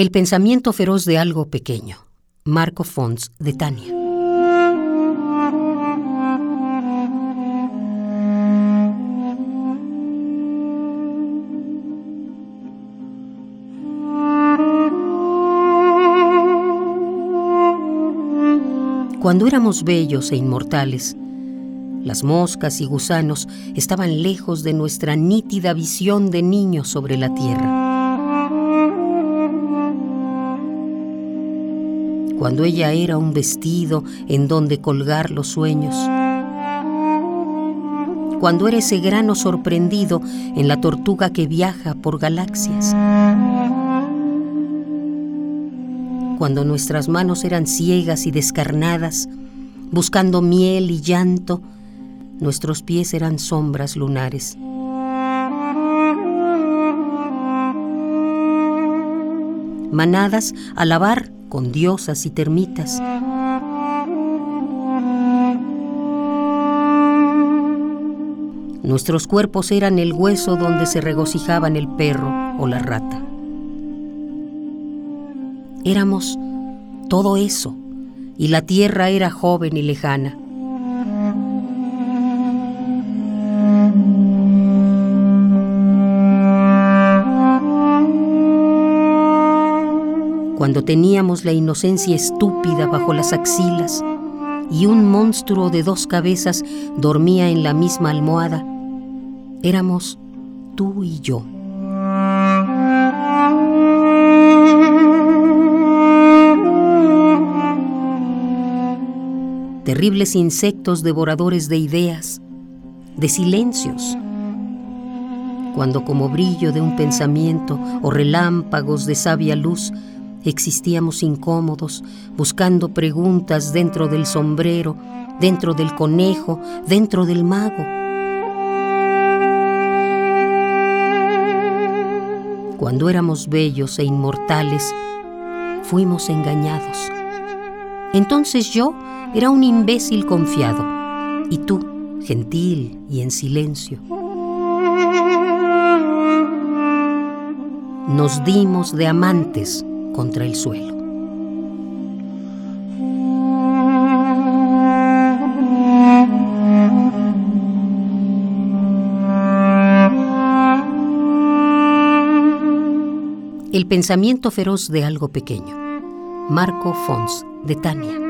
El pensamiento feroz de algo pequeño. Marco Fons de Tania. Cuando éramos bellos e inmortales, las moscas y gusanos estaban lejos de nuestra nítida visión de niños sobre la tierra. Cuando ella era un vestido en donde colgar los sueños. Cuando era ese grano sorprendido en la tortuga que viaja por galaxias. Cuando nuestras manos eran ciegas y descarnadas, buscando miel y llanto, nuestros pies eran sombras lunares. Manadas a lavar con diosas y termitas. Nuestros cuerpos eran el hueso donde se regocijaban el perro o la rata. Éramos todo eso, y la tierra era joven y lejana. Cuando teníamos la inocencia estúpida bajo las axilas y un monstruo de dos cabezas dormía en la misma almohada, éramos tú y yo. Terribles insectos devoradores de ideas, de silencios, cuando como brillo de un pensamiento o relámpagos de sabia luz Existíamos incómodos, buscando preguntas dentro del sombrero, dentro del conejo, dentro del mago. Cuando éramos bellos e inmortales, fuimos engañados. Entonces yo era un imbécil confiado, y tú, gentil y en silencio. Nos dimos de amantes contra el suelo. El pensamiento feroz de algo pequeño. Marco Fons, de Tania.